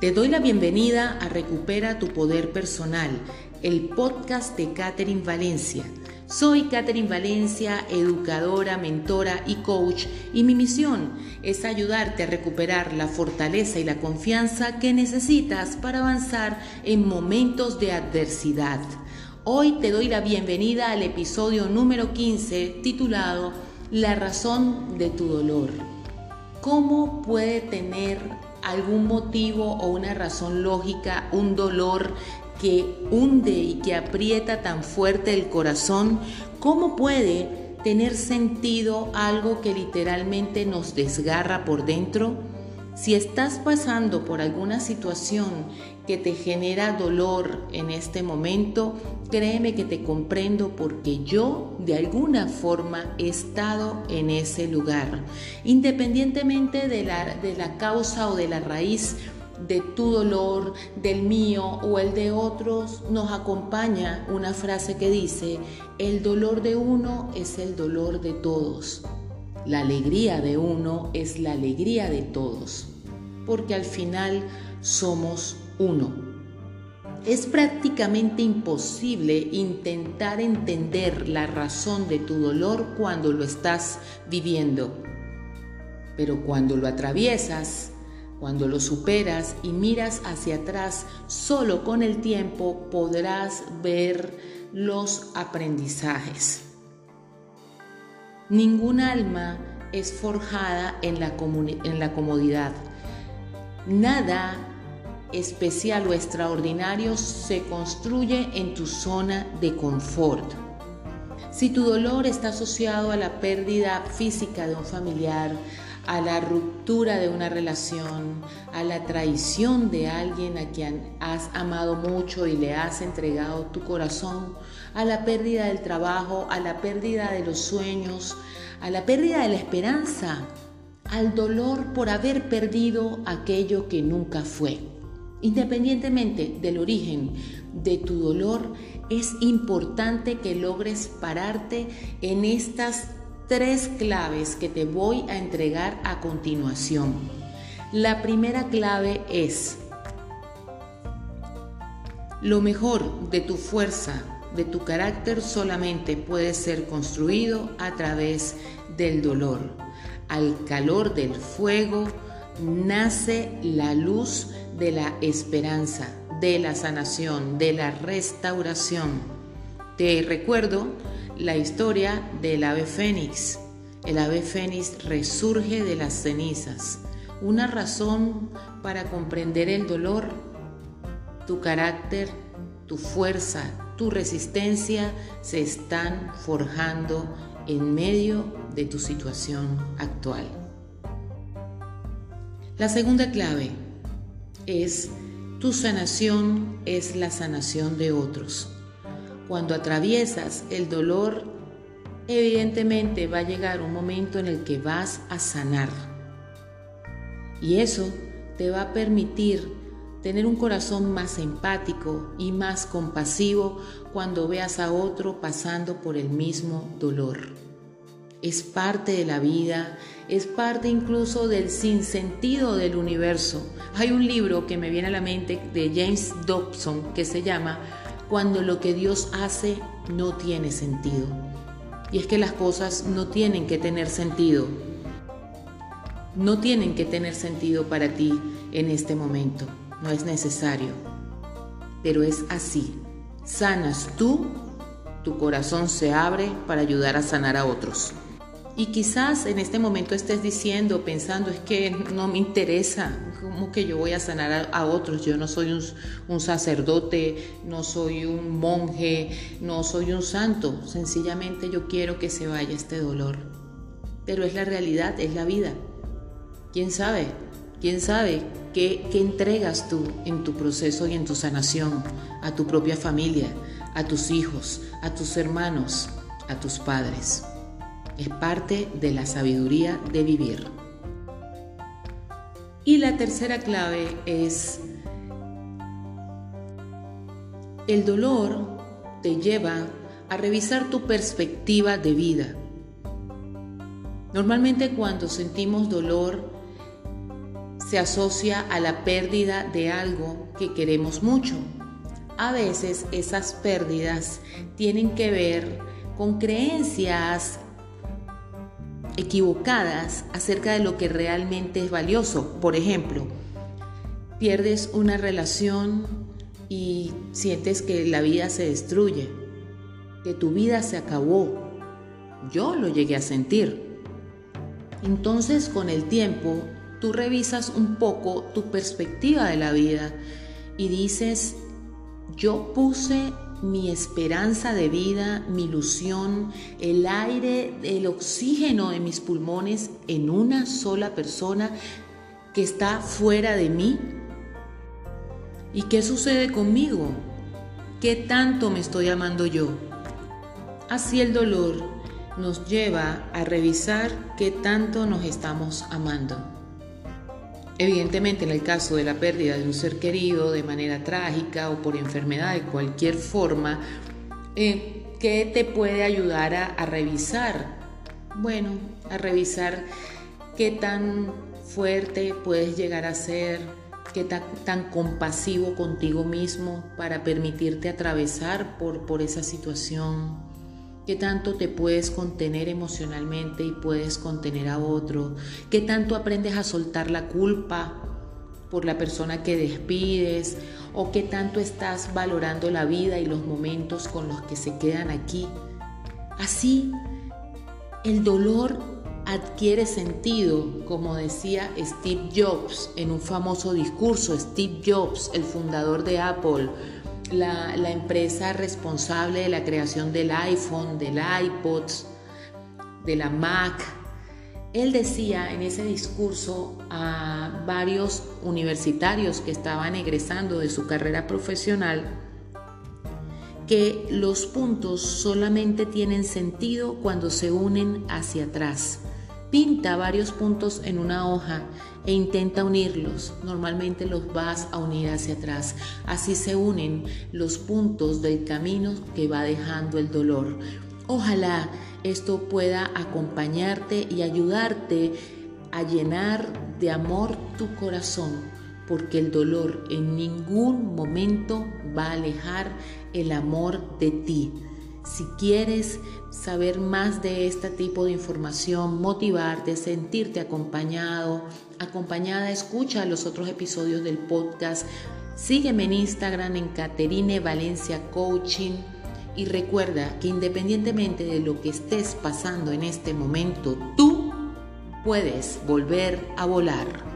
Te doy la bienvenida a Recupera tu Poder Personal, el podcast de Catherine Valencia. Soy Catherine Valencia, educadora, mentora y coach, y mi misión es ayudarte a recuperar la fortaleza y la confianza que necesitas para avanzar en momentos de adversidad. Hoy te doy la bienvenida al episodio número 15 titulado La razón de tu dolor. ¿Cómo puede tener algún motivo o una razón lógica, un dolor que hunde y que aprieta tan fuerte el corazón, ¿cómo puede tener sentido algo que literalmente nos desgarra por dentro? Si estás pasando por alguna situación que te genera dolor en este momento, créeme que te comprendo porque yo de alguna forma he estado en ese lugar. Independientemente de la, de la causa o de la raíz de tu dolor, del mío o el de otros, nos acompaña una frase que dice, el dolor de uno es el dolor de todos. La alegría de uno es la alegría de todos, porque al final somos uno. Es prácticamente imposible intentar entender la razón de tu dolor cuando lo estás viviendo, pero cuando lo atraviesas, cuando lo superas y miras hacia atrás, solo con el tiempo podrás ver los aprendizajes. Ningún alma es forjada en la, en la comodidad. Nada especial o extraordinario se construye en tu zona de confort. Si tu dolor está asociado a la pérdida física de un familiar, a la ruptura de una relación, a la traición de alguien a quien has amado mucho y le has entregado tu corazón, a la pérdida del trabajo, a la pérdida de los sueños, a la pérdida de la esperanza, al dolor por haber perdido aquello que nunca fue. Independientemente del origen de tu dolor, es importante que logres pararte en estas tres claves que te voy a entregar a continuación. La primera clave es, lo mejor de tu fuerza, de tu carácter solamente puede ser construido a través del dolor. Al calor del fuego nace la luz de la esperanza, de la sanación, de la restauración. Te recuerdo la historia del ave fénix. El ave fénix resurge de las cenizas. Una razón para comprender el dolor, tu carácter, tu fuerza, tu resistencia se están forjando en medio de tu situación actual. La segunda clave es tu sanación es la sanación de otros. Cuando atraviesas el dolor, evidentemente va a llegar un momento en el que vas a sanar. Y eso te va a permitir tener un corazón más empático y más compasivo cuando veas a otro pasando por el mismo dolor. Es parte de la vida, es parte incluso del sinsentido del universo. Hay un libro que me viene a la mente de James Dobson que se llama cuando lo que Dios hace no tiene sentido. Y es que las cosas no tienen que tener sentido. No tienen que tener sentido para ti en este momento. No es necesario. Pero es así. Sanas tú, tu corazón se abre para ayudar a sanar a otros. Y quizás en este momento estés diciendo, pensando, es que no me interesa, ¿cómo que yo voy a sanar a, otros? Yo no soy un, sacerdote, no soy un monje, no soy un santo. Sencillamente yo quiero que se vaya este dolor. Pero es la realidad, es la vida. ¿Quién sabe? ¿Quién sabe qué entregas tú en tu proceso y en tu sanación a tu propia familia, a tus hijos, a tus hermanos, a tus padres? Es parte de la sabiduría de vivir. Y la tercera clave es, el dolor te lleva a revisar tu perspectiva de vida. Normalmente cuando sentimos dolor, se asocia a la pérdida de algo que queremos mucho. A veces esas pérdidas tienen que ver con creencias equivocadas acerca de lo que realmente es valioso. Por ejemplo, pierdes una relación y sientes que la vida se destruye, que tu vida se acabó. Yo lo llegué a sentir. Entonces con el tiempo tú revisas un poco tu perspectiva de la vida y dices, yo puse mi esperanza de vida, mi ilusión, el aire, el oxígeno de mis pulmones en una sola persona que está fuera de mí. ¿Y qué sucede conmigo? ¿Qué tanto me estoy amando yo? Así el dolor nos lleva a revisar qué tanto nos estamos amando. Evidentemente, en el caso de la pérdida de un ser querido de manera trágica o por enfermedad de cualquier forma, eh, ¿qué te puede ayudar a, revisar? Bueno, a revisar qué tan fuerte puedes llegar a ser, qué tan, compasivo contigo mismo para permitirte atravesar por, por esa situación qué tanto te puedes contener emocionalmente y puedes contener a otro, qué tanto aprendes a soltar la culpa por la persona que despides o qué tanto estás valorando la vida y los momentos con los que se quedan aquí. Así, el dolor adquiere sentido, como decía Steve Jobs en un famoso discurso, Steve Jobs, el fundador de Apple, la, empresa responsable de la creación del iPhone, del iPod, de la Mac. Él decía en ese discurso a varios universitarios que estaban egresando de su carrera profesional que los puntos solamente tienen sentido cuando se unen hacia atrás. Pinta varios puntos en una hoja e intenta unirlos. Normalmente los vas a unir hacia atrás. Así se unen los puntos del camino que va dejando el dolor. Ojalá esto pueda acompañarte y ayudarte a llenar de amor tu corazón, porque el dolor en ningún momento va a alejar el amor de ti. Si quieres saber más de este tipo de información, motivarte, sentirte acompañado, acompañada, escucha los otros episodios del podcast. Sígueme en Instagram en Caterine Valencia Coaching y recuerda que independientemente de lo que estés pasando en este momento, tú puedes volver a volar.